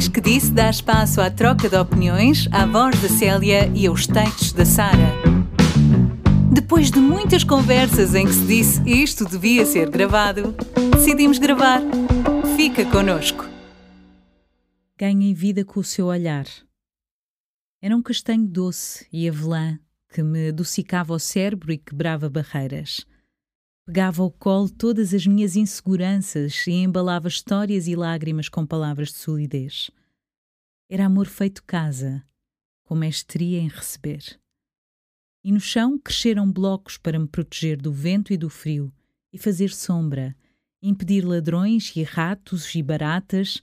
Diz que disse dá espaço à troca de opiniões, à voz da Célia e aos textos da Sara. Depois de muitas conversas em que se disse isto devia ser gravado, decidimos gravar. Fica connosco. Ganhei vida com o seu olhar. Era um castanho doce e avelã que me adocicava o cérebro e quebrava barreiras. Pegava ao colo todas as minhas inseguranças e embalava histórias e lágrimas com palavras de solidez. Era amor feito casa, com mestria em receber. E no chão cresceram blocos para me proteger do vento e do frio e fazer sombra, impedir ladrões e ratos e baratas,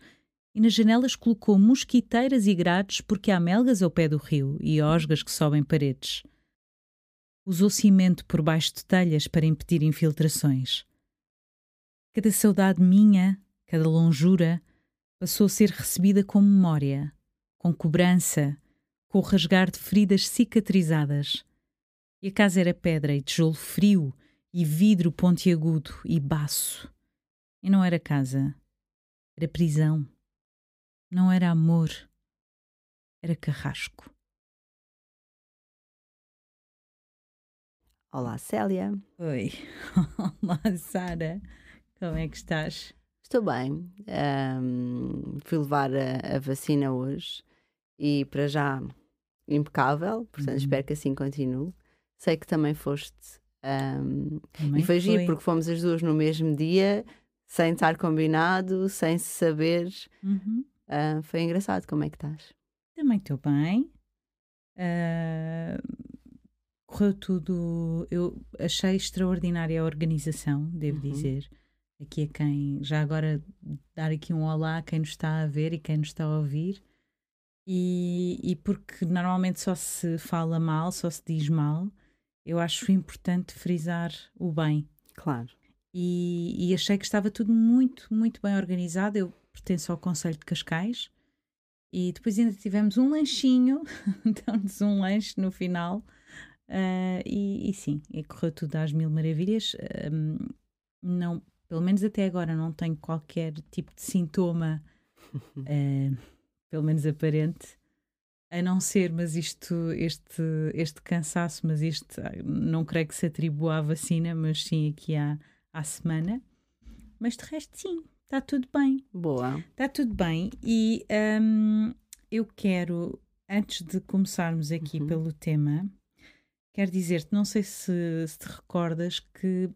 e nas janelas colocou mosquiteiras e grades porque há melgas ao pé do rio e osgas que sobem paredes usou cimento por baixo de telhas para impedir infiltrações. Cada saudade minha, cada longura, passou a ser recebida com memória, com cobrança, com o rasgar de feridas cicatrizadas. E a casa era pedra e tijolo frio e vidro pontiagudo e baço. E não era casa, era prisão. Não era amor, era carrasco. Olá, Célia. Oi. Olá, Sara. Como é que estás? Estou bem. Um, fui levar a, a, vacina hoje e para já impecável, portanto uhum. espero que assim continue. Sei que também foste. Um, também e foi, foi giro porque fomos as duas no mesmo dia, sem estar combinado, sem se saber. Uhum. Uh, foi engraçado. Como é que estás? Também estou bem. Uh, correu tudo. Eu achei extraordinária a organização, devo uhum. dizer. Aqui a quem, já agora, dar aqui um olá a quem nos está a ver e quem nos está a ouvir. E, e porque normalmente só se fala mal, só se diz mal, eu acho importante frisar o bem. Claro. E, e achei que estava tudo muito, muito bem organizado. Eu pertenço ao Conselho de Cascais e depois ainda tivemos um lanchinho, dão-nos um lanche no final Uh, e, e, sim, e correu tudo às mil maravilhas. Um, não, pelo menos até agora não tenho qualquer tipo de sintoma, uh, pelo menos aparente, a não ser, mas isto, este, este cansaço, mas isto não creio que se atribua à vacina, mas sim aqui à, à semana. Mas de resto, sim, está tudo bem. Boa. Está tudo bem. E um, eu quero, antes de começarmos aqui uhum. pelo tema, Quero dizer-te, não sei se, se, te recordas que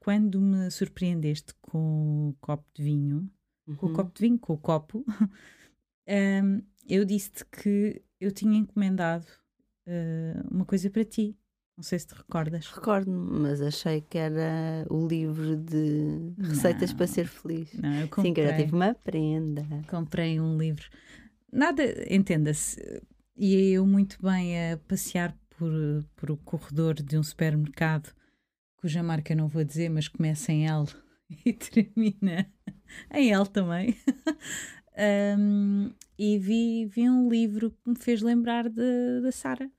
quando me surpreendeste com o copo de vinho, uhum. com o uhum. copo de vinho, com o copo, um, eu disse-te que eu tinha encomendado uh, uma coisa para ti. Não sei se te recordas. Recordo-me, mas achei que era o livro de receitas não, para ser feliz. Não, eu comprei, Sim, que era tipo uma prenda. Comprei um livro. Nada, entenda-se. Ia eu muito bem a passear por, por o corredor de um supermercado, cuja marca não vou dizer, mas começa em L e termina em L também. um, e vi, vi um livro que me fez lembrar da Sara.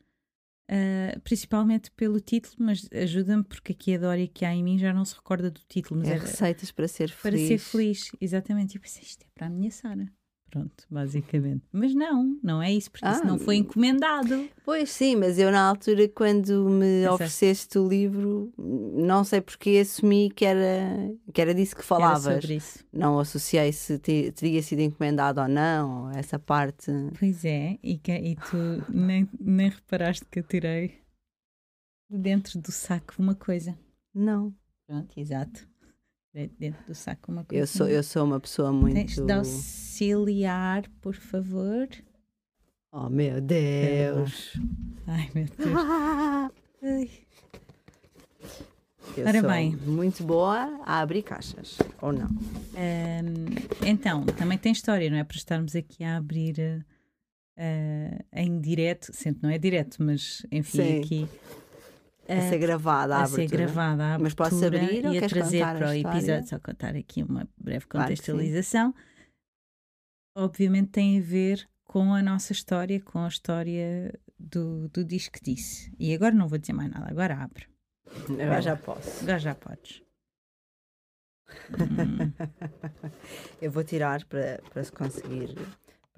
Uh, principalmente pelo título, mas ajuda-me porque aqui a Dória que há em mim já não se recorda do título. Mas é receitas para ser feliz. Para ser feliz, exatamente. E pensei, isto é para a minha Sara. Pronto, basicamente. Mas não, não é isso, porque ah, isso não foi encomendado. Pois sim, mas eu na altura, quando me Exato. ofereceste o livro, não sei porque assumi que era, que era disso que falavas. Era sobre isso. Não associei se te, teria sido encomendado ou não, essa parte. Pois é, e, que, e tu nem, nem reparaste que eu tirei dentro do saco uma coisa. Não. Pronto, exato dentro do saco uma coisa. Eu sou, eu sou uma pessoa muito. Tens de auxiliar, por favor. Oh meu Deus! Ai meu Deus! Ai. Eu Ora bem. Muito boa a abrir caixas, ou não? Um, então, também tem história, não é? Para estarmos aqui a abrir uh, em direto, sempre não é direto, mas enfim, Sim. aqui a ser gravada a, a ser gravada a Mas posso abrir ou e a trazer para o episódio, só contar aqui uma breve contextualização. Claro Obviamente tem a ver com a nossa história, com a história do, do disco disse. E agora não vou dizer mais nada, agora abre. Agora já posso. Agora já podes. hum. Eu vou tirar para, para se conseguir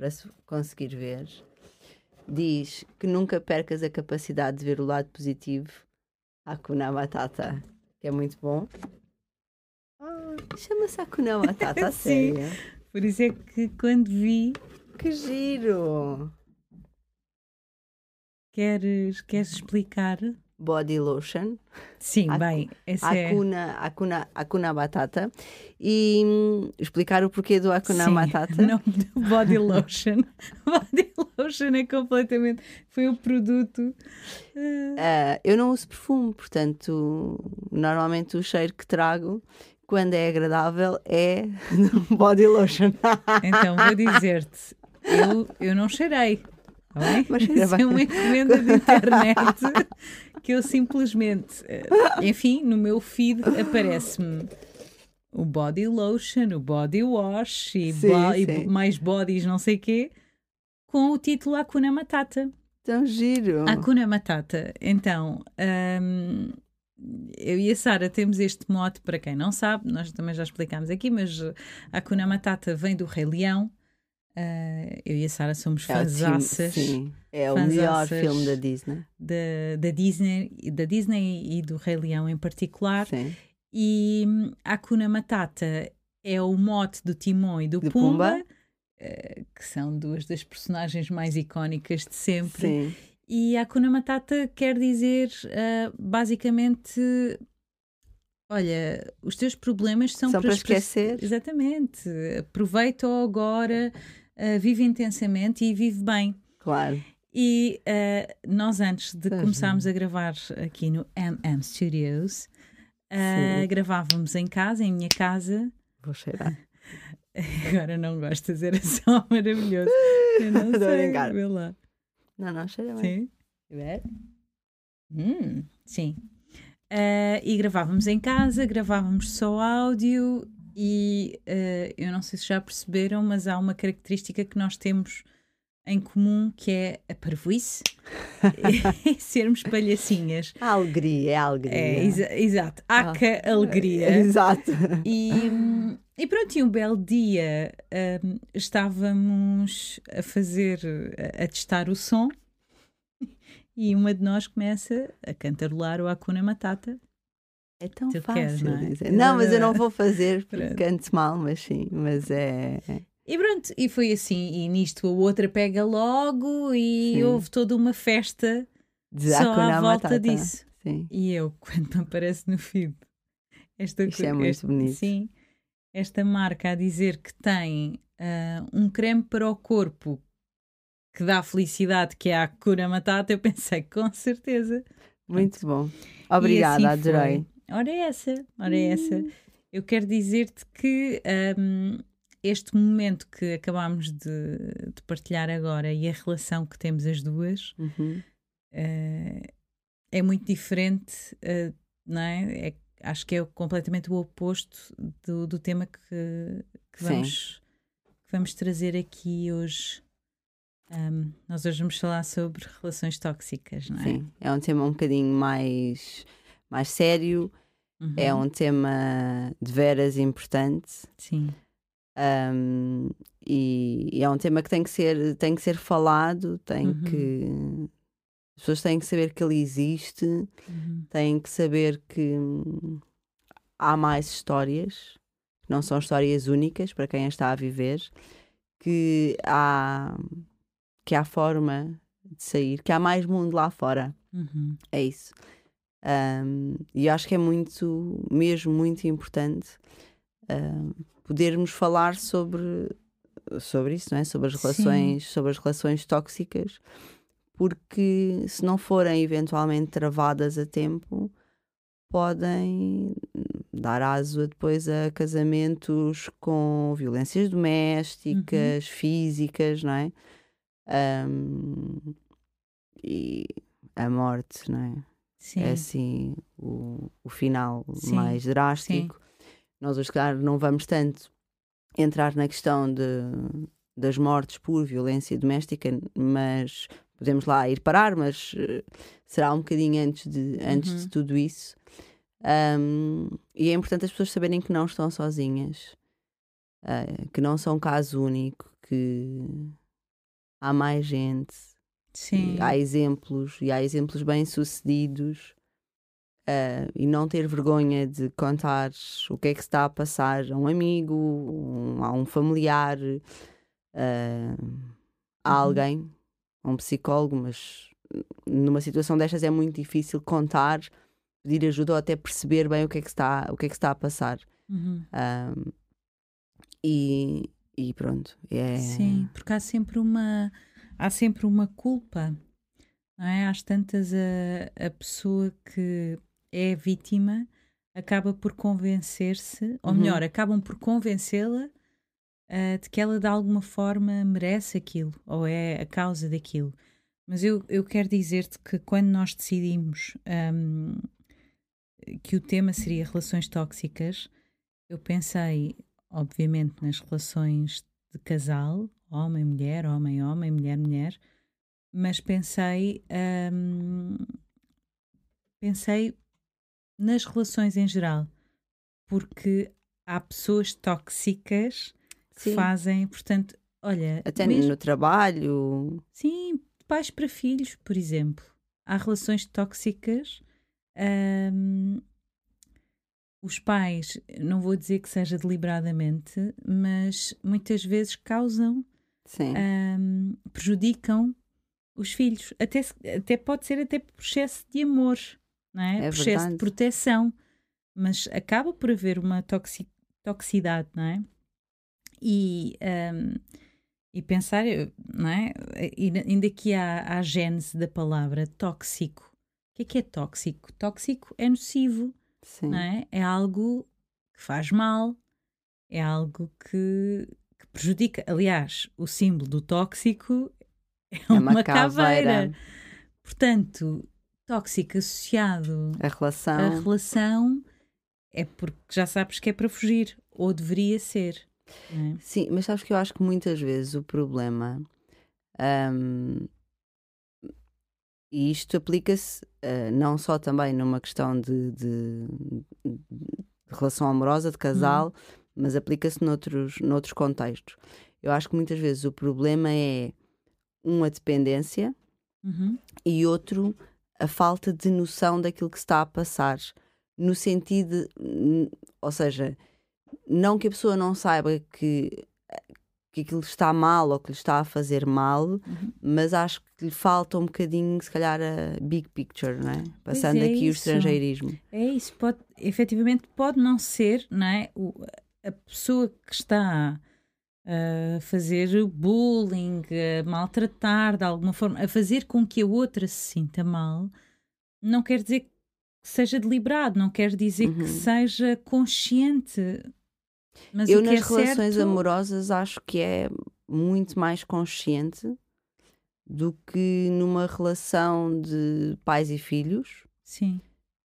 para se conseguir ver, diz que nunca percas a capacidade de ver o lado positivo. Hakuna Matata, que é muito bom. Ah, Chama-se Hakuna Matata, Sim. sério. Por isso é que quando vi, Que giro! queres, queres explicar? Body lotion, Sim, Haku- bem, essa é. Hakuna, Hakuna, Hakuna Batata e hum, explicar o porquê do Hakuna Sim, Matata. o nome do body lotion. body lotion é completamente. Foi o produto. Ah, eu não uso perfume, portanto, normalmente o cheiro que trago, quando é agradável, é body lotion. Então vou dizer-te, eu, eu não cheirei. Tá? Mas é uma encomenda de internet que eu simplesmente, eh, enfim, no meu feed aparece-me o body lotion, o body wash e, Sim, bo- e sim. mais bodies, não sei quê, com o título Hakuna Matata. Tão giro. Hakuna Matata. Então, hum, eu e a Sara temos este mote, para quem não sabe, nós também já explicámos aqui, mas Hakuna Matata vem do Rei Leão. Uh, eu e a Sara somos É fanzaças Sim, é o melhor filme da Disney. da, da, Disney, da Disney e do Rei Leão em particular. Sim. E hum, Hakuna Matata é o mote do Timão e do Do Pumba, Pumba. uh, que são duas das personagens mais icónicas de sempre. Sim. E a Hakuna Matata quer dizer ah, basicamente: olha, os teus problemas são, São para esque- esquecer. Exatamente. Aproveita-o agora, ah, vive intensamente e vive bem. Claro. E ah, nós, antes de começarmos a gravar aqui no MM Studios, Sim. gravávamos em casa, em minha casa. Vou cheirar. Agora não gosto de dizer só maravilhoso. Eu não sei, vê lá. Não, não, cheira bem. Sim. Hum, sim. Ah, e gravávamos em casa, gravávamos só áudio e ah, eu não sei se já perceberam, mas há uma característica que nós temos em comum que é a parvoíce e sermos palhacinhas. A alegria, é a alegria. É, exa- exato. Ah. Aca alegria. Exato. E, e pronto, e um belo dia hum, estávamos a fazer, a, a testar o som e uma de nós começa a cantarolar o Hakuna Matata. É tão Tu fácil queres, não é? Não, mas eu não vou fazer porque Pronto. canto mal, mas sim. Mas é. E pronto, e foi assim, e nisto a outra pega logo e Sim. houve toda uma festa De só à volta Matata. disso. Sim. E eu, quando me aparece no feed, esta Isto é muito esta- bonito. Sim, esta marca a dizer que tem ah, um creme para o corpo que dá felicidade, que é a cura matata, eu pensei, com certeza. Muito bom. E Obrigada, assim adorei. Ora é essa, ora é essa. Hum. Eu quero dizer-te que ahm, este momento que acabámos de, de partilhar agora e a relação que temos as duas Uhum. eh, é muito diferente, eh, não é? É- Acho que é completamente o oposto do, do tema que, que vamos, que vamos trazer aqui hoje. Ahm, nós hoje vamos falar sobre relações tóxicas, não é? Sim, é um tema um bocadinho mais, mais sério, Uhum. é um tema de veras importante Sim, um, e, e é um tema que tem que ser, tem que ser falado, tem Uhum. que. As pessoas têm que saber que ele existe, Uhum. têm que saber que há mais histórias, que não são histórias únicas para quem está a viver, que há, que há forma de sair, que há mais mundo lá fora. Uhum. É isso. Um, e acho que é muito, mesmo muito importante um, podermos falar sobre, sobre isso, não é? Sobre as Sim. relações, sobre as relações tóxicas, porque se não forem eventualmente travadas a tempo, podem dar aso a depois a casamentos com violências domésticas, físicas, não é? Um, e a morte, não é? Sim. é assim o, o final Sim, mais drástico. Nós, hoje, claro, não vamos tanto entrar na questão de, das mortes por violência doméstica, mas podemos lá ir parar, mas eh, será um bocadinho antes de, antes Uhum. de tudo isso. Um, e é importante as pessoas saberem que não estão sozinhas, eh, que não são caso único, que, há mais gente. Sim. Há exemplos e há exemplos bem sucedidos. Uh, e não ter vergonha de contar o que é que está a passar a um amigo, um, a um familiar, uh, a uhum. alguém, a um psicólogo, mas numa situação destas é muito difícil contar, pedir ajuda ou até perceber bem o que é que está, o que é que está a passar. Uhum. Um, e, e pronto. É... Sim, porque há sempre uma há sempre uma culpa. Não é? Às tantas a, a pessoa que é vítima acaba por convencer-se, ou uhum. melhor, acabam por convencê-la uh, de que ela de alguma forma merece aquilo ou é a causa daquilo. Mas eu, eu quero dizer-te que quando nós decidimos um, que o tema seria relações tóxicas, eu pensei, obviamente, nas relações de casal, homem-mulher, homem-homem, mulher-mulher, mas pensei, um, pensei nas relações em geral, porque há pessoas tóxicas que Sim. fazem, portanto, olha. Até mesmo, no trabalho. Sim, pais para filhos, por exemplo. Há relações tóxicas. Um, os pais, não vou dizer que seja deliberadamente, mas muitas vezes causam, um, prejudicam os filhos. Até, até pode ser até por excesso de amor, não é? é por excesso de proteção. Mas acaba por haver uma toxi toxicidade, não é? E um, e pensar, não é? E ainda aqui há, a gênese da palavra tóxico. O que é que é tóxico? Tóxico é nocivo, Sim. não é? É algo que faz mal, é algo que, que prejudica. Aliás, o símbolo do tóxico é, é uma, uma caveira. caveira. Portanto, tóxico associado a relação. a relação é porque já sabes que é para fugir, ou deveria ser. É? Sim, mas sabes que eu acho que muitas vezes o problema. Um, e isto aplica-se uh, não só também numa questão de, de, de relação amorosa, de casal, uhum. Mas aplica-se noutros, noutros contextos. Eu acho que muitas vezes o problema é uma dependência uhum. e outro a falta de noção daquilo que está a passar. No sentido, ou seja, não que a pessoa não saiba que, que aquilo está mal ou que lhe está a fazer mal, uhum. mas acho que lhe falta um bocadinho, se calhar, a big picture, não é? Passando é aqui isso. o estrangeirismo. É isso, pode, efetivamente pode não ser, não é? O, a pessoa que está a fazer bullying, a maltratar de alguma forma, a fazer com que a outra se sinta mal, não quer dizer que seja deliberado, não quer dizer uhum. que seja consciente mas eu nas é relações certo... amorosas acho que é muito mais consciente do que numa relação de pais e filhos. Sim.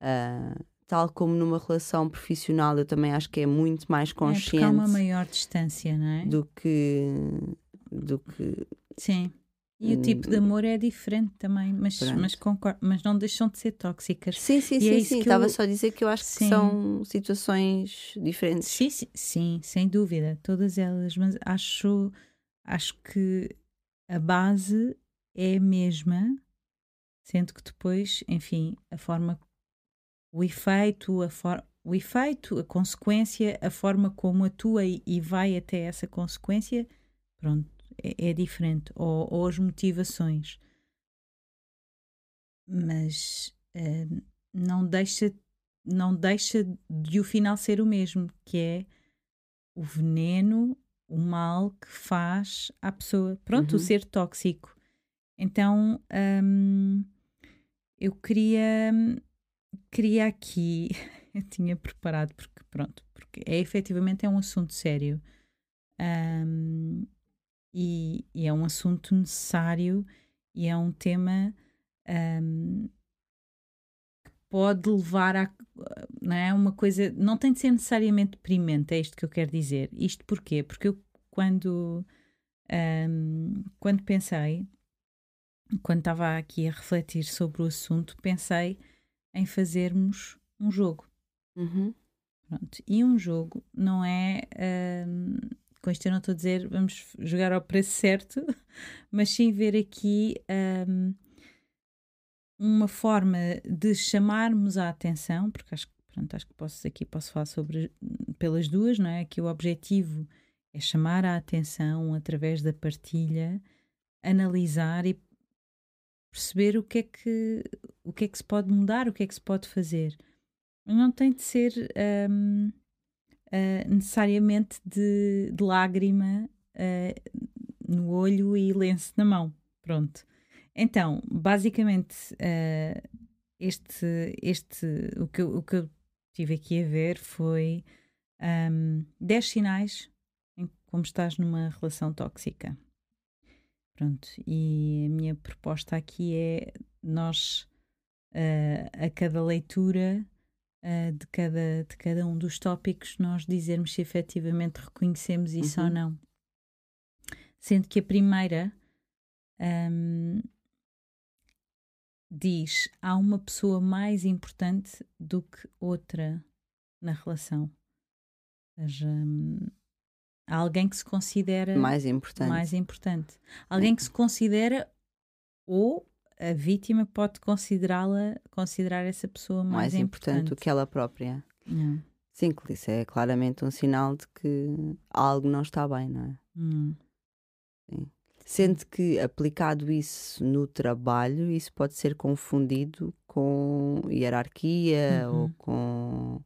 Uh, tal como numa relação profissional, eu também acho que é muito mais consciente. É há uma maior distância, não é? Do que. Do que Sim. E o tipo de amor é diferente também, mas, mas, concordo, mas não deixam de ser tóxicas. Sim, sim, e sim. É sim. Estava eu... só a dizer que eu acho sim. que são situações diferentes. Sim, sim, sim, sem dúvida, todas elas, mas acho, acho que a base é a mesma, sendo que depois, enfim, a forma, o efeito, a o efeito, a consequência, a forma como atua e, e vai até essa consequência, pronto é, é diferente, ou, ou, as motivações. Mas uh, não deixa não deixa de o final ser o mesmo, que é o veneno, o mal que faz à pessoa. Pronto, uhum. o ser tóxico. Então um, eu queria queria aqui eu tinha preparado porque pronto porque é efetivamente é um assunto sério. Um, e, e é um assunto necessário e é um tema um, que pode levar a não é uma coisa não tem de ser necessariamente deprimente é isto que eu quero dizer. Isto porquê? Porque eu quando um, quando pensei quando estava aqui a refletir sobre o assunto pensei em fazermos um jogo uhum. Pronto. e um jogo não é um, com isto eu não estou a dizer vamos jogar ao preço certo, mas sim ver aqui um, uma forma de chamarmos a atenção, porque acho, pronto, acho que posso, aqui posso falar sobre pelas duas, não é? Que o objetivo é chamar a atenção através da partilha, analisar e perceber o que é que o que é que se pode mudar, o que é que se pode fazer. Não tem de ser um, uh, necessariamente de, de lágrima uh, no olho e lenço na mão. Pronto. Então, basicamente, uh, este, este, o, que, o que eu tive aqui a ver foi um, 10 sinais em como estás numa relação tóxica. Pronto, e a minha proposta aqui é nós, uh, a cada leitura uh, de, cada, de cada um dos tópicos, nós dizermos se efetivamente reconhecemos isso uhum. ou não. Sendo que a primeira um, diz: há uma pessoa mais importante do que outra na relação. Ou seja, um, há alguém que se considera mais importante. mais importante. Alguém que se considera ou a vítima pode considerá-la, considerar essa pessoa mais, mais importante. importante do que ela própria. Hum. Sim, isso é claramente um sinal de que algo não está bem, não é? Hum. Sim. Sendo que aplicado isso no trabalho, isso pode ser confundido com hierarquia uhum. ou com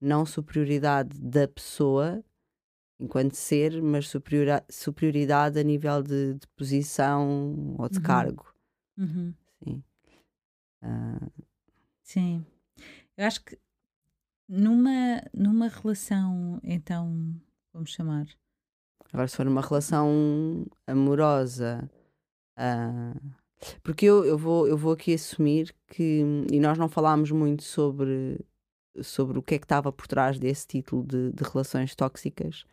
não superioridade da pessoa enquanto ser, mas superioridade a nível de, de posição ou de uhum. cargo. Uhum. Sim. Uh... Sim. Eu acho que numa, numa relação, então, vamos chamar. Agora, se for numa relação amorosa, uh... porque eu, eu, vou, eu vou aqui assumir que, e nós não falámos muito sobre, sobre o que é que estava por trás desse título de, de relações tóxicas,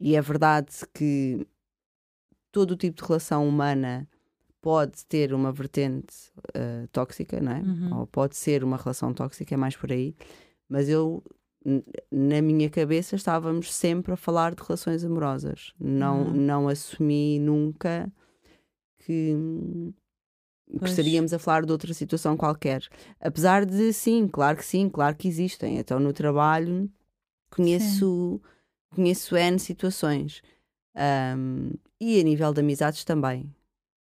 e é verdade que todo o tipo de relação humana pode ter uma vertente uh, tóxica, não é? Uhum. Ou pode ser uma relação tóxica, é mais por aí. Mas eu, na minha cabeça, estávamos sempre a falar de relações amorosas. Não, uhum. não assumi nunca que, que estaríamos a falar de outra situação qualquer. Apesar de, sim, claro que sim, claro que existem. Então, no trabalho, conheço, conheço N situações. Um, e a nível de amizades também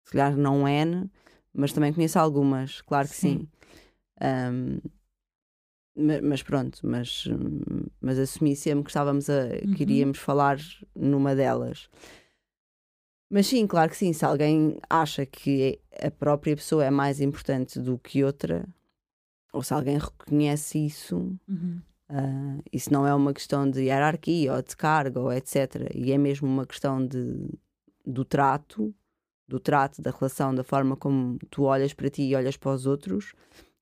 se calhar não N, mas também conheço algumas, claro que sim. sim. Um, mas pronto, mas, mas assumi sempre que estávamos a uhum. que iríamos falar numa delas. Mas sim, claro que sim, se alguém acha que a própria pessoa é mais importante do que outra, ou se alguém reconhece isso, uhum. uh, isso não é uma questão de hierarquia ou de carga ou etc. E é mesmo uma questão de, do trato, do trato, da relação, da forma como tu olhas para ti e olhas para os outros,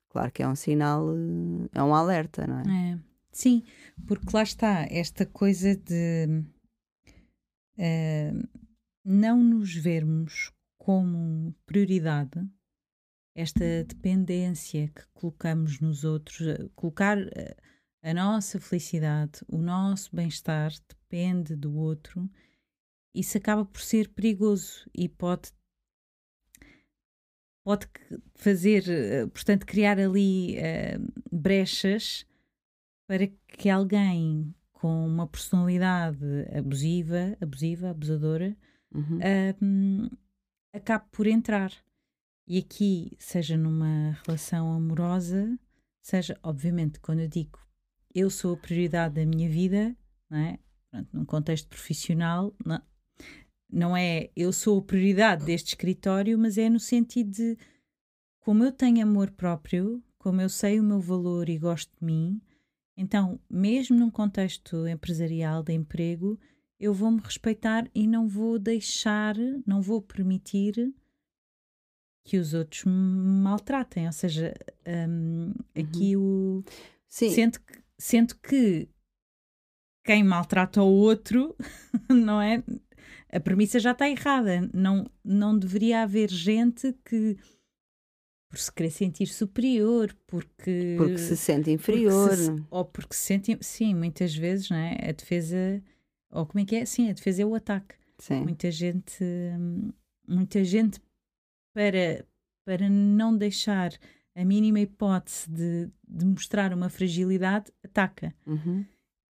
claro que é um sinal, eh, é um alerta, não é? é. Sim, porque lá está esta coisa de uh, não nos vermos como prioridade, esta dependência que colocamos nos outros, eh, colocar a nossa felicidade, o nosso bem-estar depende do outro, isso acaba por ser perigoso e pode pode fazer, eh, portanto, criar ali uh, brechas para que alguém com uma personalidade abusiva, abusiva, abusadora, uhum. uh, acabe por entrar. E aqui, seja numa relação amorosa, seja, obviamente, quando eu digo eu sou a prioridade da minha vida, não é? Pronto, num contexto profissional, não, não é eu sou a prioridade deste escritório, mas é no sentido de como eu tenho amor próprio, como eu sei o meu valor e gosto de mim, então, mesmo num contexto empresarial de emprego, eu vou-me respeitar e não vou deixar, não vou permitir que os outros me maltratem. Ou seja, um, aqui uhum. o. Sim. Sendo que, sendo que quem maltrata o outro, não é? A premissa já está errada. Não, não deveria haver gente que por se querer sentir superior, porque porque se sente inferior, porque se, ou porque se sente, sim, muitas vezes, não é? A defesa ou como é que é? Sim, a defesa é o ataque. Sim. Muita gente, muita gente para, para não deixar a mínima hipótese de, de mostrar uma fragilidade, ataca. Uhum.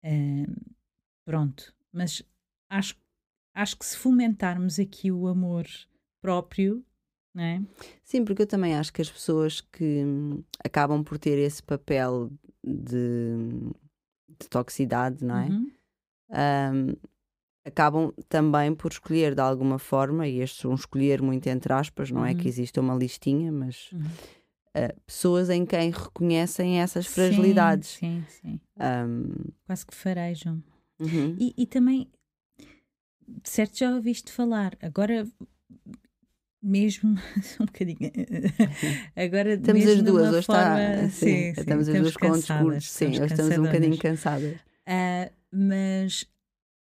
Uh, pronto, mas acho, acho que se fomentarmos aqui o amor próprio, não é? Sim, porque eu também acho que as pessoas que acabam por ter esse papel de, de toxicidade, não é? Uhum. Um, acabam também por escolher de alguma forma, e este um escolher muito entre aspas, não uhum. é que exista uma listinha, mas uhum. uh, pessoas em quem reconhecem essas fragilidades. Sim, sim. sim. Um, Quase que farejam. uhum. E, e também, certo, já ouviste falar, agora mesmo um bocadinho. Agora estamos as duas hoje forma, está sim, sim, sim, estamos as duas com discursos sim, hoje estamos um bocadinho cansadas. uh, mas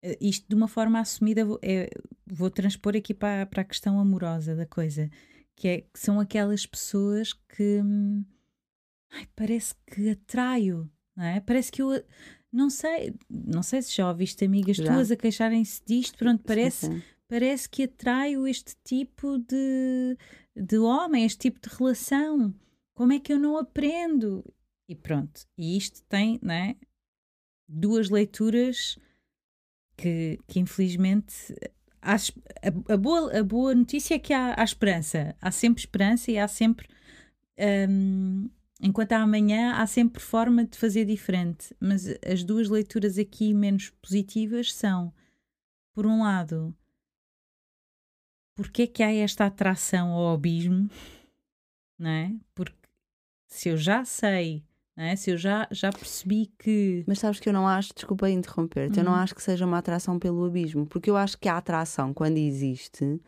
uh, isto de uma forma assumida vou, é, vou transpor aqui para, para a questão amorosa da coisa que, é, que são aquelas pessoas que hum, ai, parece que atraio não é? parece que eu não sei, não sei se já ouviste amigas Já. tuas a queixarem-se disto, pronto, parece, sim, sim. parece que atraio este tipo de, de homem, este tipo de relação. Como é que eu não aprendo? E pronto, e isto tem né, duas leituras que, que infelizmente. A, a, boa, a boa notícia é que há, há esperança, há sempre esperança e há sempre. hum, enquanto há amanhã, há sempre forma de fazer diferente. Mas as duas leituras aqui menos positivas são, por um lado, porque é que há esta atração ao abismo, não é? Porque se eu já sei, não é? se eu já, já percebi que. Mas sabes que eu não acho, desculpa interromper-te, eu não Uhum. acho que seja uma atração pelo abismo, porque eu acho que a atração, quando existe,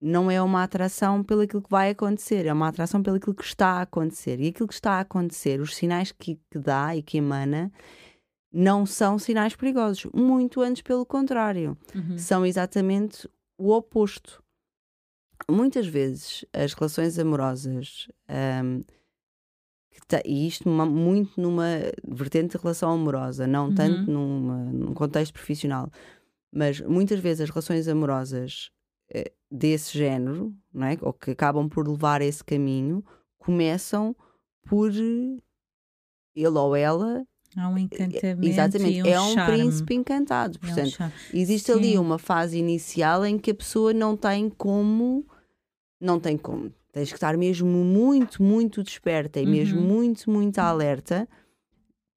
não é uma atração pelo aquilo que vai acontecer, é uma atração pelo aquilo que está a acontecer. E aquilo que está a acontecer, os sinais que, que dá e que emana, não são sinais perigosos. Muito antes, pelo contrário. Uhum. São exatamente o oposto. Muitas vezes as relações amorosas, que te- e isto numa- muito numa vertente de relação amorosa, não Uhum. tanto numa- num contexto profissional, mas muitas vezes as relações amorosas desse género, não é? ou que acabam por levar esse caminho, começam por eh, ele ou ela. Há um encantamento. Exatamente, um é um charme. príncipe encantado. É um Portanto. Existe Sim. ali uma fase inicial em que a pessoa não tem como. Não tem como. Tens que estar mesmo muito, muito desperta e mesmo Uhum. muito, muito alerta,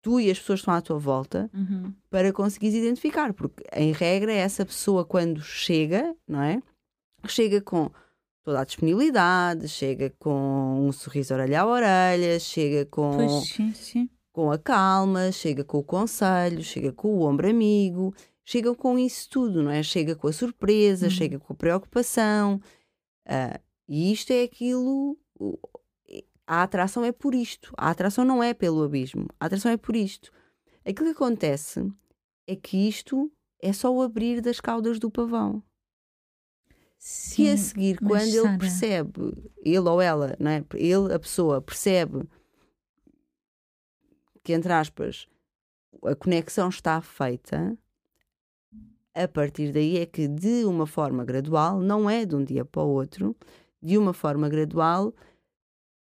tu e as pessoas que estão à tua volta, Uhum. para conseguires identificar. Porque, em regra, essa pessoa, quando chega, não é? Chega com toda a disponibilidade, chega com um sorriso orelha a orelha, chega com Pois sim, sim. com a calma, chega com o conselho, chega com o ombro amigo, chega com isso tudo, não é? Chega com a surpresa, Uhum. chega com a preocupação. Ah, e isto é aquilo. A atração é por isto. A atração não é pelo abismo. A atração é por isto. Aquilo que acontece é que isto é só o abrir das caudas do pavão. Sim, E a seguir, quando ele percebe, ele ou ela, não é? ele, a pessoa, percebe que, entre aspas, a conexão está feita, a partir daí é que, de uma forma gradual, não é de um dia para o outro, de uma forma gradual,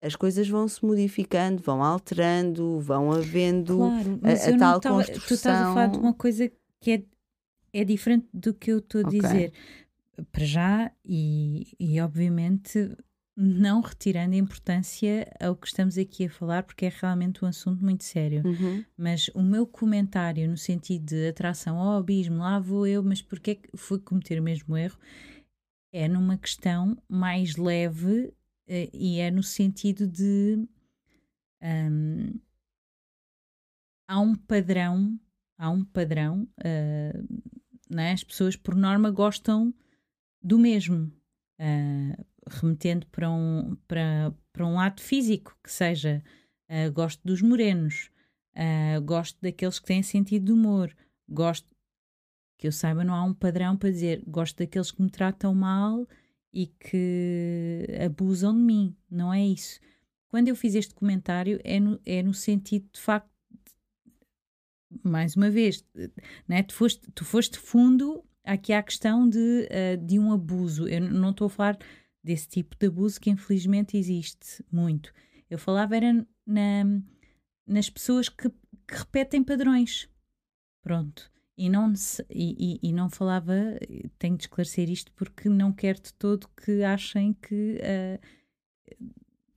as coisas vão se modificando, vão alterando, vão havendo. Claro, a eu tal tava, Tu estás a falar de construção- uma coisa que é, é diferente do que eu estou a Ok. dizer. Para já, e, e obviamente não retirando a importância ao que estamos aqui a falar, porque é realmente um assunto muito sério. Uhum. Mas o meu comentário no sentido de atração ao abismo, lá vou eu, mas porquê que fui cometer o mesmo erro? É numa questão mais leve eh, e é no sentido de hum, há um padrão, há um padrão, eh, né? as pessoas por norma gostam do mesmo, eh, remetendo para um, para, para um lado físico, que seja eh, gosto dos morenos, eh, gosto daqueles que têm sentido de humor, gosto que eu saiba, não há um padrão para dizer gosto daqueles que me tratam mal e que abusam de mim, não é isso. Quando eu fiz este comentário, é no, é no sentido de facto mais uma vez, né, tu, foste, tu foste fundo aqui há a questão de, uh, de um abuso. Eu não estou a falar desse tipo de abuso que infelizmente existe muito. Eu falava era na, nas pessoas que, que repetem padrões. Pronto. E não, e, e, não falava, tenho de esclarecer isto porque não quero de todo que achem que uh,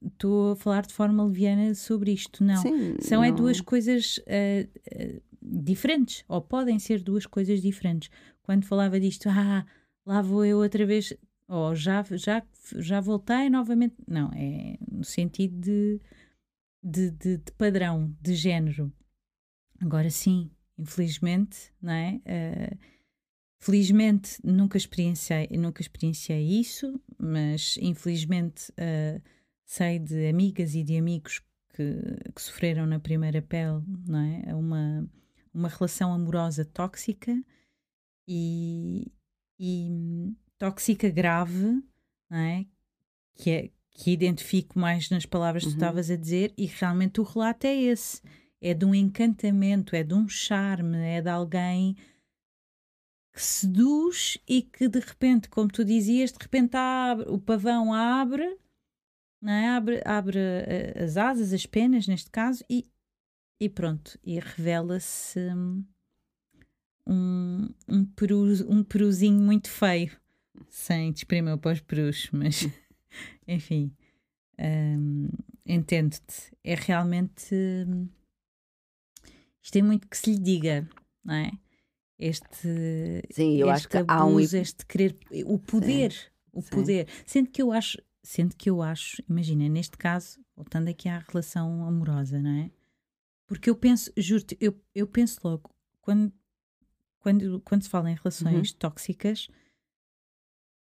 estou a falar de forma leviana sobre isto. Não. Sim, São não. É duas coisas uh, uh, diferentes, ou podem ser duas coisas diferentes. Quando falava disto, ah, lá vou eu outra vez, ou já, já, já voltei novamente. Não, é no sentido de, de, de, de padrão, de género. Agora sim, infelizmente, não é? Uh, felizmente nunca experienciei, nunca experienciei isso, mas infelizmente uh, sei de amigas e de amigos que, que, sofreram na primeira pele, não é? Uma, uma relação amorosa tóxica e, e tóxica grave, não é? Que, é, que identifico mais nas palavras que tu uhum. estavas a dizer, e realmente o relato é esse. É de um encantamento, é de um charme, é de alguém que seduz e que de repente, como tu dizias, de repente abre, o pavão abre, não é? abre, abre eh, as asas, as penas, neste caso, e, e pronto, e revela-se hum, um, um, peru, um peruzinho muito feio sem desprimir para os perus, mas enfim, um, entendo-te. É realmente. Um, isto é muito que se lhe diga, não é? Este, Sim, eu este acho que abuso, há um... este querer, o poder, Sim. o Sim. poder. Sendo que eu acho, sendo que eu acho, imagina, neste caso, voltando aqui à relação amorosa, não é? Porque eu penso, juro-te, eu, eu penso logo, quando, quando, quando se fala em relações uhum. tóxicas,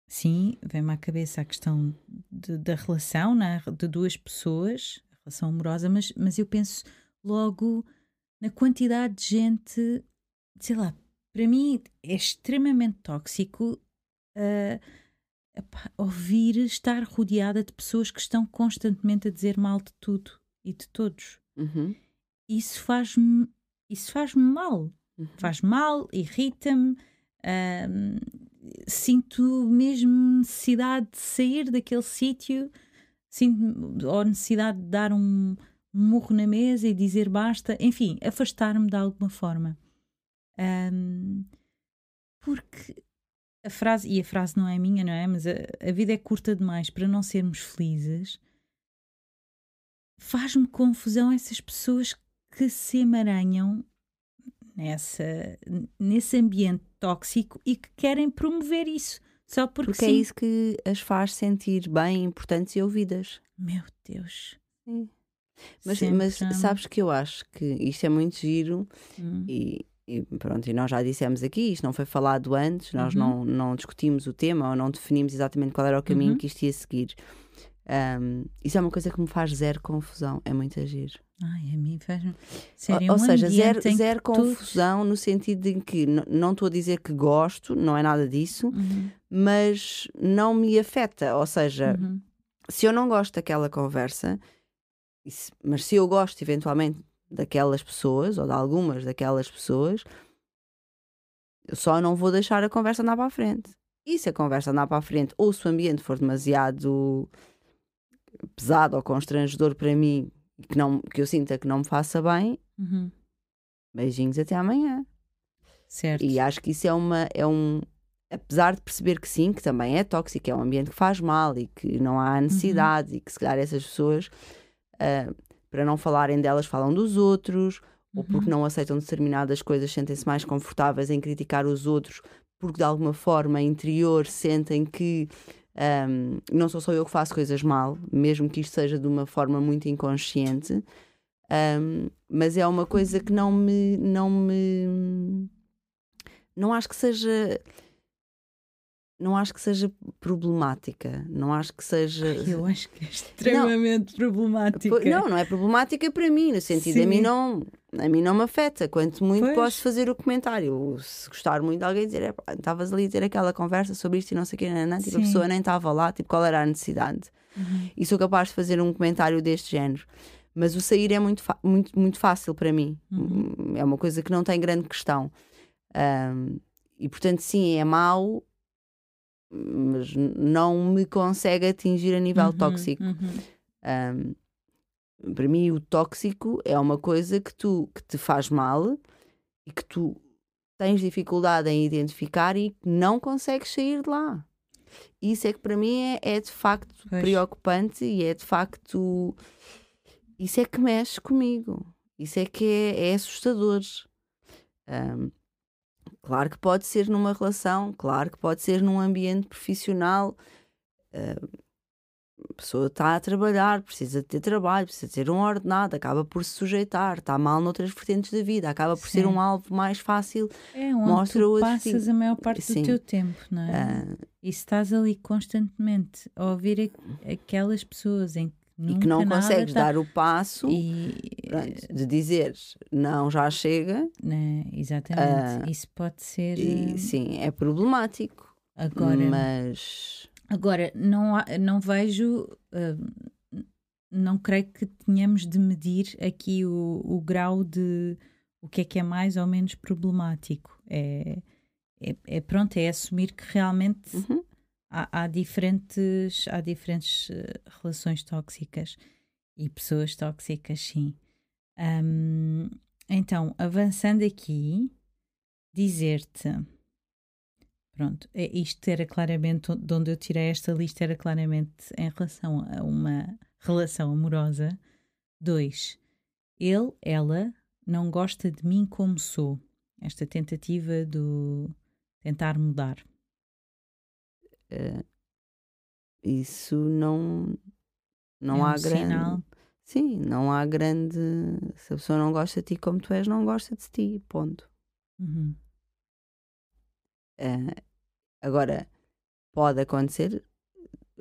Sim, vem-me à cabeça a questão de, da relação né, de duas pessoas, a relação amorosa, mas, mas eu penso logo na quantidade de gente, sei lá, para mim é extremamente tóxico uh, epá, ouvir estar rodeada de pessoas que estão constantemente a dizer mal de tudo e de todos. Uhum. Isso faz-me isso faz-me mal. Uhum. Faz mal, irrita-me. Sinto mesmo necessidade de sair daquele sítio, sinto ou necessidade de dar um, murro na mesa e dizer basta, enfim, afastar-me de alguma forma. Porque a frase, e a frase não é minha, não é? Mas a, a vida é curta demais para não sermos felizes. Faz-me confusão essas pessoas que se emaranham nessa, nesse ambiente tóxico e que querem promover isso. Só porque, porque é isso que as faz sentir bem, importantes e ouvidas. Meu Deus. Sim. Mas, mas sabes que eu acho que isto é muito giro hum. e, e, pronto, e nós já dissemos aqui, isto não foi falado antes, nós uhum. não, não discutimos o tema ou não definimos exatamente qual era o caminho uhum. que isto ia seguir. Um, isso é uma coisa que me faz zero confusão, é muito agir. Ai, a mim faz Ou, ou seja, zero, zero confusão tu... no sentido de que não estou a dizer que gosto, não é nada disso, uhum. mas não me afeta. Ou seja, uhum. se eu não gosto daquela conversa, mas se eu gosto eventualmente daquelas pessoas ou de algumas daquelas pessoas, eu só não vou deixar a conversa andar para a frente. E se a conversa andar para a frente ou se o ambiente for demasiado pesado ou constrangedor para mim, que, não, que eu sinta que não me faça bem, uhum. beijinhos até amanhã. Certo. E acho que isso é uma. É um, apesar de perceber que sim, que também é tóxico, é um ambiente que faz mal e que não há necessidade uhum. e que se calhar essas pessoas, uh, para não falarem delas, falam dos outros, uhum. ou porque não aceitam determinadas coisas, sentem-se mais confortáveis em criticar os outros, porque de alguma forma interior sentem que um, não sou só eu que faço coisas mal, mesmo que isto seja de uma forma muito inconsciente, um, mas é uma coisa que não me, não me, não acho que seja não acho que seja problemática. Não acho que seja. Eu acho que é extremamente não, problemática. Não, não é problemática para mim, no sentido, a mim não, a mim não me afeta. Quanto muito pois. posso fazer o comentário. Se gostar muito de alguém dizer, estavas ali a ter aquela conversa sobre isto e não sei o que, não, não, tipo, a pessoa nem estava lá, tipo, qual era a necessidade? Uhum. E sou capaz de fazer um comentário deste género. Mas o sair é muito, muito, muito fácil para mim. Uhum. É uma coisa que não tem grande questão. Um, e portanto, sim, é mau, mas não me consegue atingir a nível Uhum, tóxico. uhum. Um, para mim, o tóxico é uma coisa que, tu, que te faz mal e que tu tens dificuldade em identificar e que não consegues sair de lá. Isso é que para mim é, é de facto Pois. preocupante e é de facto. Isso é que mexe comigo. Isso é que é, é assustador. Um, claro que pode ser numa relação, claro que pode ser num ambiente profissional. Um, a pessoa está a trabalhar, precisa de ter trabalho, precisa ter um ordenado, acaba por se sujeitar, está mal noutras vertentes da vida, acaba por ser Sim. um alvo mais fácil. É onde Mostra tu passas a maior parte Sim. do teu tempo, não é? ah, E se estás ali constantemente a ouvir a- aquelas pessoas em que e nunca que não consegues tá- dar o passo E, pronto, de dizeres não, já chega, né, exatamente, Ah, isso pode ser e eh, sim, é problemático. agora. Mas Agora, não, há- não vejo, ah, não creio que tenhamos de medir aqui o, o grau de o que é que é mais ou menos problemático. É, é, é pronto, é assumir que realmente uhum, há, há diferentes, há diferentes eh, relações tóxicas e pessoas tóxicas, sim. Ahm, então, avançando aqui, dizer-te. Pronto, é- isto era claramente de onde eu tirei esta lista, era claramente em relação a uma relação amorosa. Dois, ele, ela, não gosta de mim como sou. Esta tentativa do tentar mudar. Ah, isso não, não É um há grande. sinal. Sim, não há grande. Se a pessoa não gosta de ti como tu és, não gosta de ti. Ponto. Uhum. Ah, agora, pode acontecer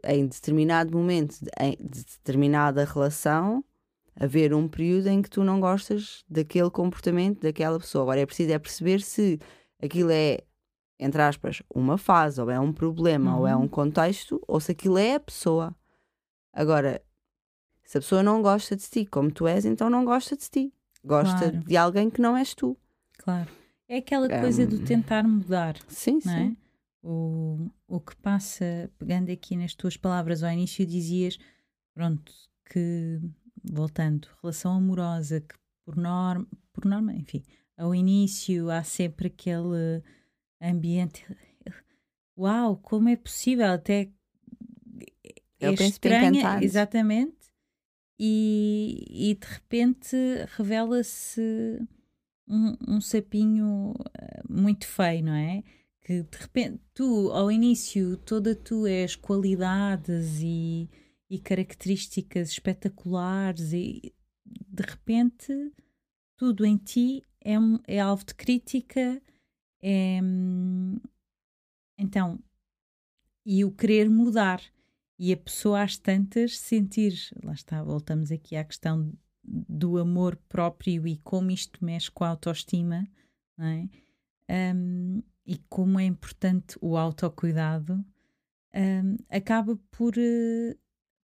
em determinado momento, em de determinada relação, haver um período em que tu não gostas daquele comportamento daquela pessoa. Agora é preciso é perceber se aquilo é, entre aspas, uma fase, ou é um problema, ou é Uhum. um contexto, ou se aquilo é a pessoa. Agora, se a pessoa não gosta de ti como tu és, então não gosta de ti. Gosta Claro. de alguém que não és tu. Claro. É aquela coisa do Hum. tentar mudar, Sim, não sim. é? O, o que passa, pegando aqui nas tuas palavras ao início, dizias, pronto, que, voltando, relação amorosa, que por norma, por norma, enfim, ao início há sempre aquele ambiente. Uau, como é possível? Até É o estranha, encantado. exatamente, e, e de repente revela-se um, um sapinho eh, muito feio, não é? Que de repente tu, ao início, toda tu és qualidades e, e características espetaculares, e de repente tudo em ti é, um- é alvo de crítica. Então, e o querer mudar. E a pessoa às tantas sentir, lá está, voltamos aqui à questão do amor próprio e como isto mexe com a autoestima, não é? Um, e como é importante o autocuidado, um, acaba por, eh,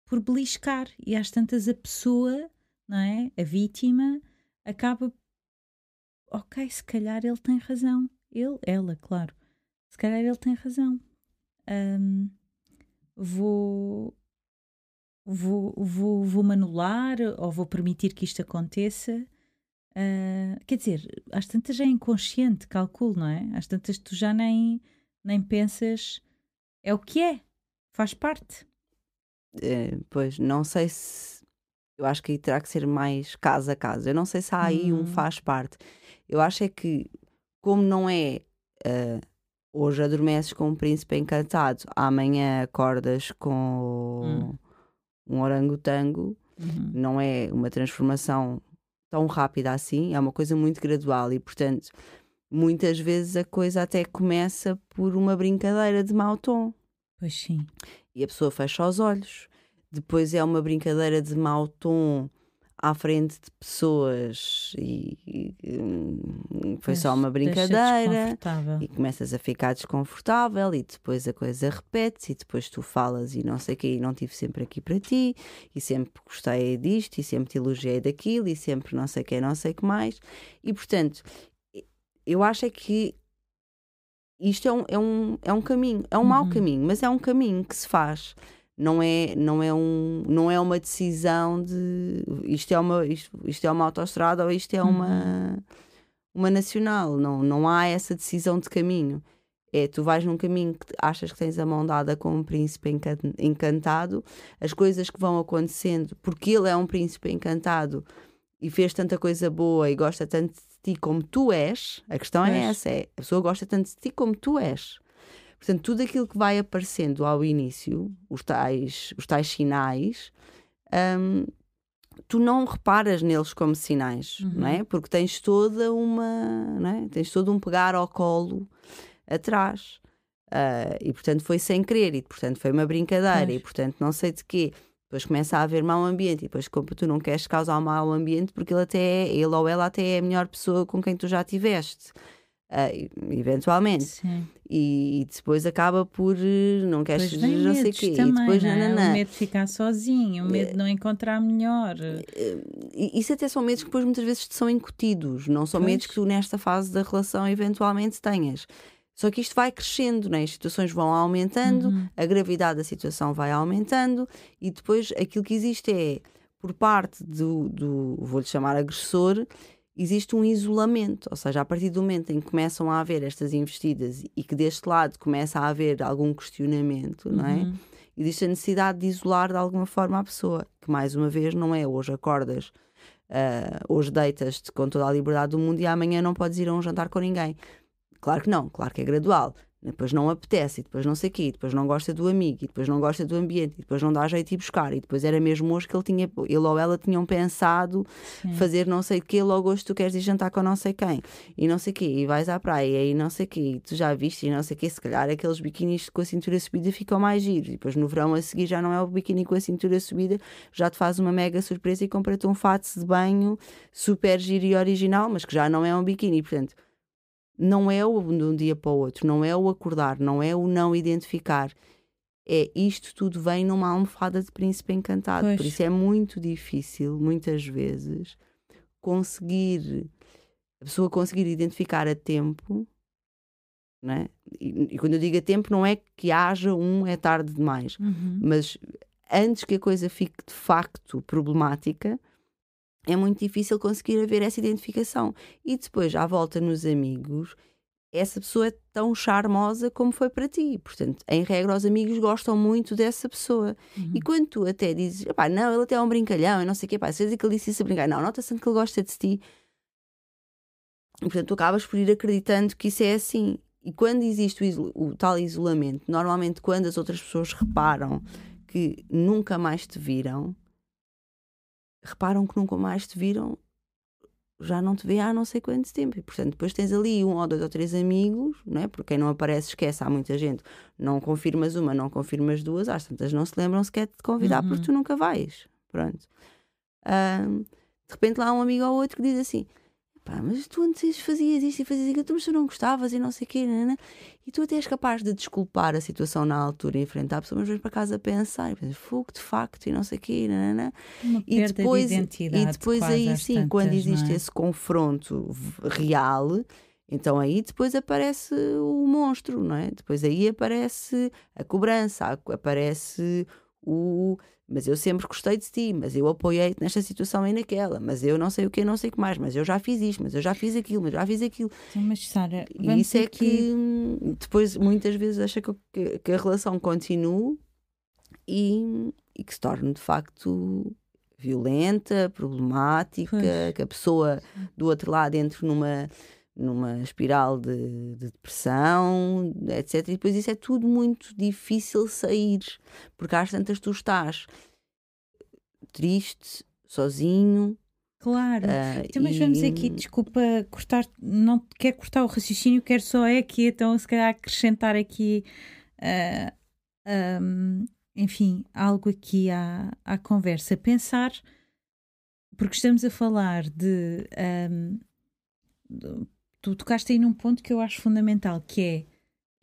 por beliscar. E às tantas a pessoa, não é? A vítima, acaba. Ok, se calhar ele tem razão. Ele, ela, claro. Se calhar ele tem razão. Um, vou, vou, vou, vou manular ou vou permitir que isto aconteça. Ah, quer dizer, às tantas já é inconsciente, calculo, não é? Às tantas tu já nem, nem pensas, é o que é, faz parte. Eh, pois, não sei se. Eu acho que aí terá que ser mais caso a caso. Eu não sei se há aí um Hum. faz parte. Eu acho é que, como não é. eh, hoje adormeces com um príncipe encantado, amanhã acordas com Hum. um orangotango, Uhum. não é uma transformação tão rápida assim, é uma coisa muito gradual e, portanto, muitas vezes a coisa até começa por uma brincadeira de mau tom Pois sim. e a pessoa fecha os olhos. Depois é uma brincadeira de mau tom à frente de pessoas e, e, hum, foi só uma brincadeira e começas a ficar desconfortável e depois a coisa repete-se e depois tu falas e não sei o quê e não estive sempre aqui para ti e sempre gostei disto e sempre te elogiei daquilo e sempre não sei o que não sei o que mais e portanto eu acho é que isto é um, é um, é um caminho, é um mau Uhum. caminho, mas é um caminho que se faz. Não é, não, é um, não é uma decisão de isto é uma, isto, isto é uma autoestrada ou isto é uma, uma nacional. Não, não há essa decisão de caminho. É, tu vais num caminho que achas que tens a mão dada com um príncipe encan- encantado, as coisas que vão acontecendo, porque ele é um príncipe encantado e fez tanta coisa boa e gosta tanto de ti como tu és, a questão é Pois. essa: é, a pessoa gosta tanto de ti como tu és. Portanto, tudo aquilo que vai aparecendo ao início, os tais, os tais sinais, hum, tu não reparas neles como sinais, Uhum. não é? Porque tens toda uma, não é? Tens todo um pegar ao colo atrás. Ah, e portanto foi sem querer, e portanto foi uma brincadeira, Pois. e portanto não sei de quê. Depois começa a haver mau ambiente, e depois como tu não queres causar mau ambiente porque ele até é, ele ou ela até é a melhor pessoa com quem tu já tiveste. E- eventualmente. Sim. E, e depois acaba por eh, não queres não sei o quê. também, e depois não é? nananã. O medo de ficar sozinho, o medo de não encontrar melhor. Isso até são medos que depois muitas vezes te são incutidos, não são Pois. medos que tu nesta fase da relação eventualmente tenhas. Só que isto vai crescendo, né? as situações vão aumentando, Uhum. a gravidade da situação vai aumentando e depois aquilo que existe é, por parte do, do vou-lhe chamar agressor, existe um isolamento. Ou seja, a partir do momento em que começam a haver estas investidas e que deste lado começa a haver algum questionamento, não é? Uhum. existe a necessidade de isolar de alguma forma a pessoa, que mais uma vez não é hoje acordas, ah, hoje deitas-te com toda a liberdade do mundo e amanhã não podes ir a um jantar com ninguém. Claro que não, claro que é gradual. Depois não apetece, e depois não sei o quê, e depois não gosta do amigo, e depois não gosta do ambiente, e depois não dá jeito de ir buscar, e depois era mesmo hoje que ele, tinha, ele ou ela tinham pensado Sim. fazer não sei o quê, logo hoje tu queres ir jantar com não sei quem, e não sei o quê, e vais à praia, e não sei o quê, e tu já viste, e não sei o quê, se calhar aqueles biquinis com a cintura subida ficam mais giros, e depois no verão a seguir já não é o biquíni com a cintura subida, já te faz uma mega surpresa e compra-te um fato de banho super giro e original, mas que já não é um biquíni, portanto, não é o de um dia para o outro, não é o acordar, não é o não identificar. É isto tudo vem numa almofada de príncipe encantado. Por Pois. isso é muito difícil, muitas vezes, conseguir a pessoa conseguir identificar a tempo, né? e, e quando eu digo a tempo, não é que haja um é tarde demais, Uhum. mas antes que a coisa fique de facto problemática, é muito difícil conseguir haver essa identificação. E depois, à volta nos amigos, essa pessoa é tão charmosa como foi para ti. Portanto, em regra, os amigos gostam muito dessa pessoa. Uhum. E quando tu até dizes, pá, não, ele até é um brincalhão, eu não sei o quê, pá, certeza que ele disse isso a brincar. Não, nota-se que ele gosta de ti. E, portanto, tu acabas por ir acreditando que isso é assim. E quando existe o, o tal isolamento, normalmente quando as outras pessoas reparam que nunca mais te viram, reparam que nunca mais te viram, já não te vê há não sei quanto tempo. E, portanto, depois tens ali um ou dois ou três amigos, não é? Porque quem não aparece esquece, há muita gente. Não confirmas uma, não confirmas duas, às tantas não se lembram sequer de te convidar Uhum. porque tu nunca vais. Pronto. Ahm, de repente lá há um amigo ou outro que diz assim: pá, mas tu antes fazias isto e fazias aquilo, mas tu não gostavas e não sei o quê, nanana." e tu até és capaz de desculpar a situação na altura e enfrentar a pessoa, mas vais para casa a pensar, e fogo de facto e não sei o quê, nanana." Uma E depois, de identidade. e depois aí sim, tantas, quando existe é? esse confronto real, então aí depois aparece o monstro, não é? Depois aí aparece a cobrança, aparece o. Mas eu sempre gostei de ti, mas eu apoiei-te nesta situação e naquela, mas eu não sei o que, não sei o que mais, mas eu já fiz isto, mas eu já fiz aquilo, mas já fiz aquilo. Então, mas Sara, E isso é que hum, depois muitas vezes acha que, que- que a relação continue e, e que se torne de facto violenta, problemática, Pois. que a pessoa do outro lado entre numa, numa espiral de, de depressão, etc. E depois isso é tudo muito difícil sair, porque às tantas tu estás triste, sozinho. Claro. ah, Então, mas e- vamos aqui, desculpa, cortar, não quer cortar o raciocínio, quero só é aqui, então se calhar acrescentar aqui, ah, ahm, enfim, algo aqui à, à conversa. Pensar porque estamos a falar de. Um, tu tocaste aí num ponto que eu acho fundamental, que é,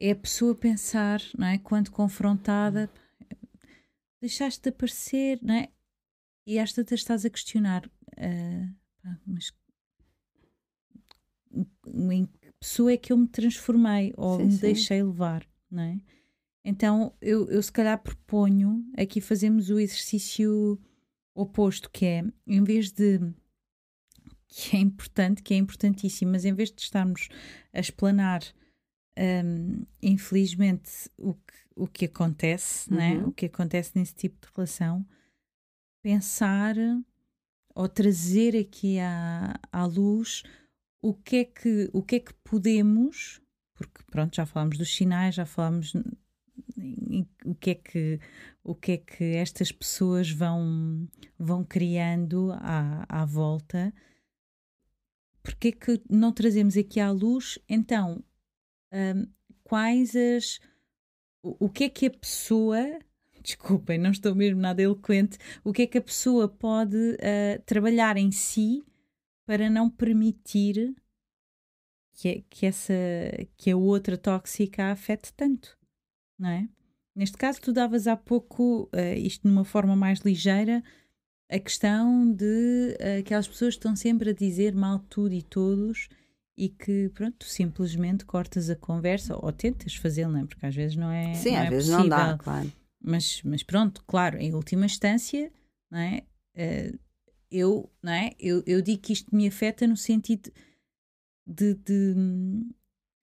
é a pessoa pensar, não é? Quando confrontada, deixaste de aparecer, não é? E às tantas estás a questionar, uh, mas em que pessoa é que eu me transformei ou sim, me sim. deixei levar, não é? Então eu, eu se calhar proponho aqui fazemos o exercício oposto, que é em vez de que é importante, que é importantíssimo, mas em vez de estarmos a explanar um, infelizmente o que, o que acontece, né? uhum. né? o que acontece nesse tipo de relação, pensar ou trazer aqui à, à luz o que é que o que é que podemos porque pronto já falámos dos sinais já falámos o que é que o que é que estas pessoas vão vão criando à, à volta porque é que não trazemos aqui à luz então um, quais as o, o que é que a pessoa desculpem, não estou mesmo nada eloquente, o que é que a pessoa pode uh, trabalhar em si para não permitir que, que, essa, que a outra tóxica a afete tanto, não é? Neste caso, tu davas há pouco, uh, isto de uma forma mais ligeira, a questão de uh, aquelas pessoas que estão sempre a dizer mal tudo e todos e que, pronto, simplesmente cortas a conversa ou tentas fazê-lo, não é? Porque às vezes não é Sim, não às é vezes possível. não dá, claro. Mas, mas pronto, claro, em última instância, não é? Uh, eu, não é? Eu, eu digo que isto me afeta no sentido de, de, de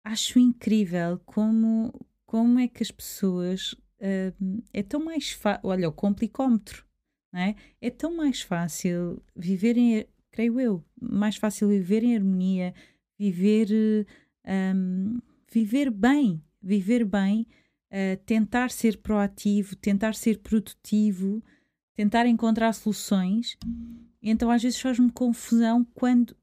acho incrível como, como é que as pessoas uh, é tão mais fácil, olha, o complicómetro, é? É tão mais fácil viver em, creio eu, mais fácil viver em harmonia, viver, um, viver bem, viver bem, uh, tentar ser proativo, tentar ser produtivo, tentar encontrar soluções. Então às vezes faz-me confusão quando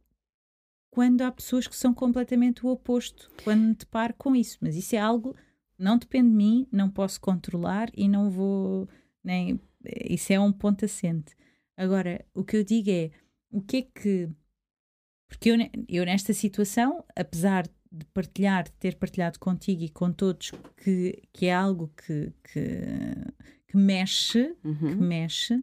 quando há pessoas que são completamente o oposto, quando me deparo com isso. Mas isso é algo não depende de mim, não posso controlar e não vou nem isso é um ponto assente. Agora, o que eu digo é o que é que porque eu, eu nesta situação, apesar de partilhar, de ter partilhado contigo e com todos que, que é algo que, que, que mexe, uhum. que mexe,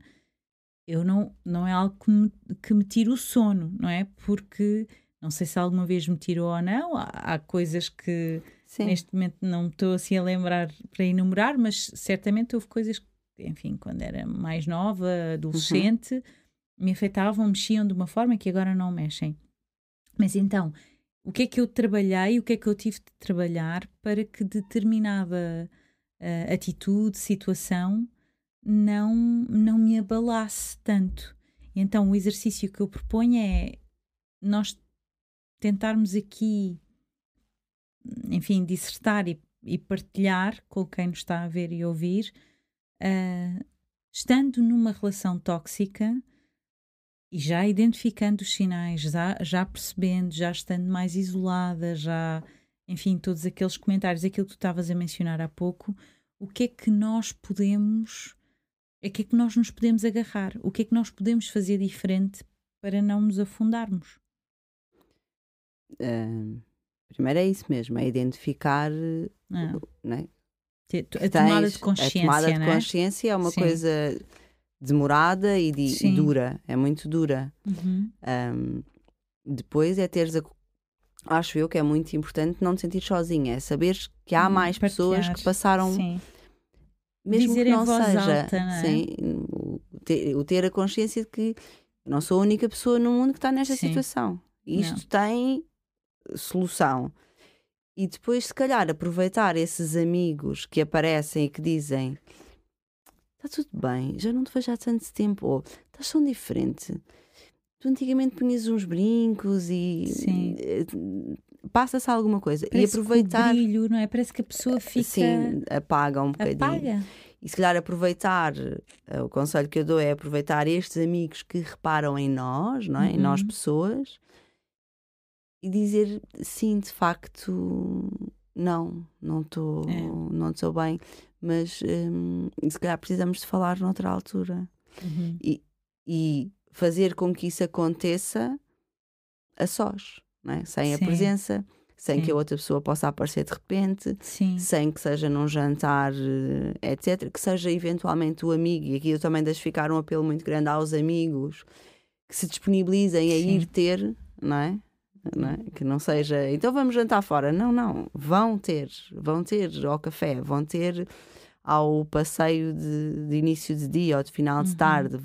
eu não, não é algo que me, que me tire o sono, não é? Porque não sei se alguma vez me tirou ou não, há, há coisas que Sim. neste momento não me estou assim a lembrar para enumerar, mas certamente houve coisas que, enfim, quando era mais nova, adolescente, uhum. me afetavam, mexiam de uma forma que agora não mexem. Mas então, o que é que eu trabalhei, o que é que eu tive de trabalhar para que determinada uh, atitude, situação, não, não me abalasse tanto? Então, o exercício que eu proponho é nós tentarmos aqui, enfim, dissertar e, e partilhar com quem nos está a ver e ouvir, uh, estando numa relação tóxica e já identificando os sinais, já, já percebendo, já estando mais isolada, já, enfim, todos aqueles comentários, aquilo que tu estavas a mencionar há pouco, o que é que nós podemos, a que é que nós nos podemos agarrar? O que é que nós podemos fazer diferente para não nos afundarmos? Uh, primeiro é isso mesmo, é identificar ah. né? A tomada de consciência. A tomada de é? consciência é uma Sim. coisa demorada e, de, e, dura, é muito dura. Uhum. Um, depois é teres a. Acho eu que é muito importante não te sentir sozinha, é saber que há uhum, mais Partilhar. pessoas que passaram. Sim. Mesmo Dizer que não seja. Alta, não é? sim, o, ter, o ter a consciência de que não sou a única pessoa no mundo que está nesta sim. situação. Isto não. tem solução. E depois, se calhar, aproveitar esses amigos que aparecem e que dizem está tudo bem, já não te vejo há tanto tempo, ou estás tão diferente. Tu antigamente punhas uns brincos e, eh, passa-se alguma coisa. Parece e aproveitar. Que o brilho, não é? Parece que a pessoa fica. Sim, apaga um bocadinho. Apaga. E se calhar aproveitar, eh, o conselho que eu dou é aproveitar estes amigos que reparam em nós, não é? Uhum. Em nós uhum. pessoas, e dizer sim, de facto, não, não estou é. não estou bem mas um, se calhar precisamos de falar noutra altura. Uhum. E, e fazer com que isso aconteça a sós, não é? sem a Sim. presença, sem Sim. que a outra pessoa possa aparecer de repente, Sim. sem que seja num jantar, eh, etc. Que seja eventualmente o amigo, e aqui eu também deixo ficar um apelo muito grande aos amigos que se disponibilizem a ir ter, não é? Não é? Que não seja, então vamos jantar fora. Não, não. Vão ter, vão ter ao café, vão ter ao passeio de, de início de dia ou de final de Uhum. tarde.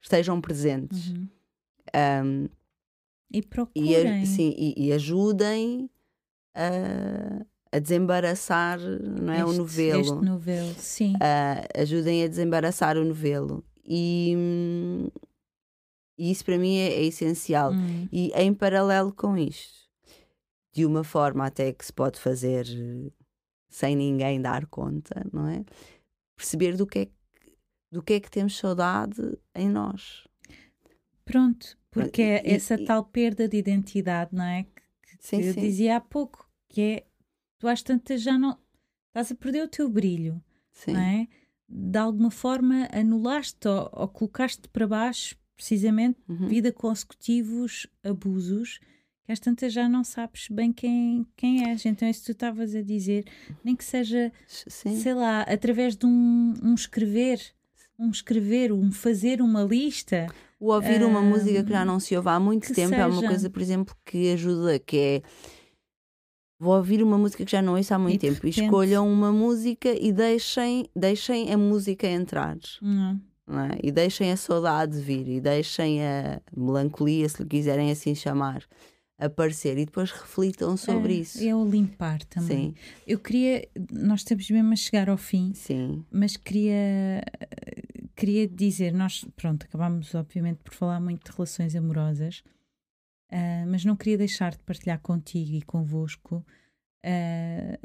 Estejam presentes. Uhum. Um, E e, procurem. a- sim, e, e ajudem a, a desembaraçar não é, o este- novelo. Este novelo, sim. Ah, ajudem a desembaraçar o novelo. E, hum, e isso para mim é, é essencial. Hum, E em paralelo com isto, de uma forma até que se pode fazer eh, sem ninguém dar conta, não é? Perceber do que é que, do que, é que temos saudade em nós. Pronto, porque é E- essa e- tal perda de identidade, não é? Que, que Sim, eu sim. dizia há pouco, que é tu às tantas já não estás a perder o teu brilho, Sim. não é? De alguma forma anulaste ou, ou colocaste para baixo precisamente Uhum. devido a consecutivos abusos que às tantas já não sabes bem quem, quem és. Então, isso que tu estavas a dizer, nem que seja Sim. sei lá, através de um, um escrever, um escrever, um fazer uma lista. O ouvir uma Ah, música que já não se ouve há muito tempo é uma seja. coisa, por exemplo, que ajuda, que é vou ouvir uma música que já não ouço há muito E tempo. E repente- escolham uma música e deixem, deixem a música entrar. Não. É? E deixem a saudade vir e deixem a melancolia, se lhe quiserem assim chamar, aparecer e depois reflitam sobre é, isso. É o limpar também. Sim, Eu queria, nós estamos mesmo a chegar ao fim, sim, mas queria, queria dizer, nós, pronto, acabámos obviamente por falar muito de relações amorosas, ah, mas não queria deixar de partilhar contigo e convosco. ah,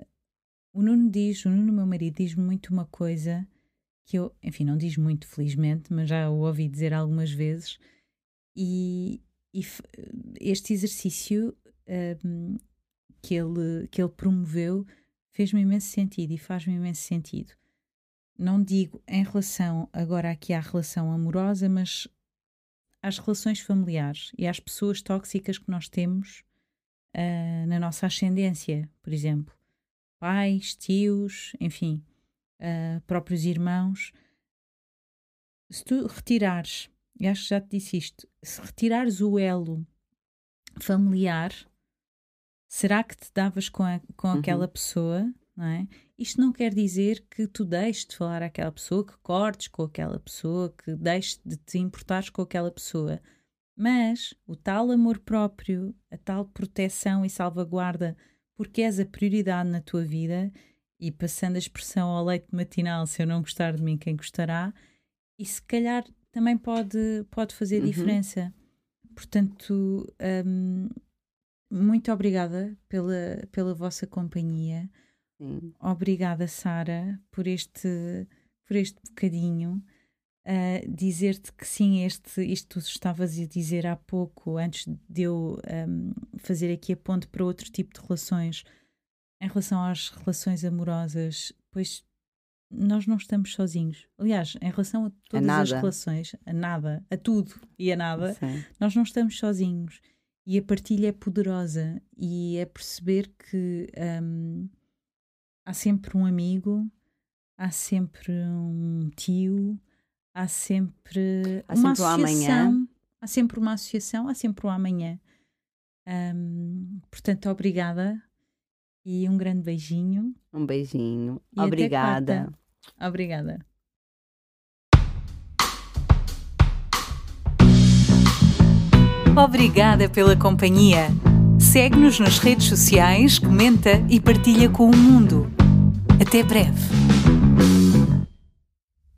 o Nuno diz, o Nuno, meu marido, diz-me muito uma coisa que eu, enfim, não diz muito, felizmente, mas já o ouvi dizer algumas vezes, e, e este exercício ahm, que, ele, que ele promoveu fez-me imenso sentido e faz-me imenso sentido. Não digo em relação agora aqui à relação amorosa, mas às relações familiares e às pessoas tóxicas que nós temos ah, na nossa ascendência, por exemplo, pais, tios, enfim, ah, próprios irmãos. Se tu retirares, e acho que já te disse isto, se retirares o elo familiar, será que te davas com, a- com Uhum. aquela pessoa? Não é? Isto não quer dizer que tu deixes de falar àquela pessoa, que cortes com aquela pessoa, que deixes de te importares com aquela pessoa. Mas o tal amor próprio, a tal proteção e salvaguarda, porque és a prioridade na tua vida, e passando a expressão ao leite matinal, se eu não gostar de mim, quem gostará, e se calhar também pode, pode fazer Uhum. diferença. Portanto, hum, muito obrigada pela, pela vossa companhia. sim. Obrigada, Sara, por este, por este bocadinho. Uh, Dizer-te que sim, este, isto tu estavas a dizer há pouco, antes de eu um, fazer aqui a ponte para outro tipo de relações, em relação às relações amorosas, pois nós não estamos sozinhos. Aliás, em relação a todas as nada. relações, a nada, a tudo e a nada, Sim. nós não estamos sozinhos e a partilha é poderosa e é perceber que hum, há sempre um amigo, há sempre um tio, há sempre Há uma sempre um associação, amanhã. há sempre uma associação, há sempre um amanhã. Hum, portanto, obrigada e um grande beijinho. Um beijinho. E Obrigada. Obrigada. Obrigada pela companhia. Segue-nos nas redes sociais, comenta e partilha com o mundo. Até breve.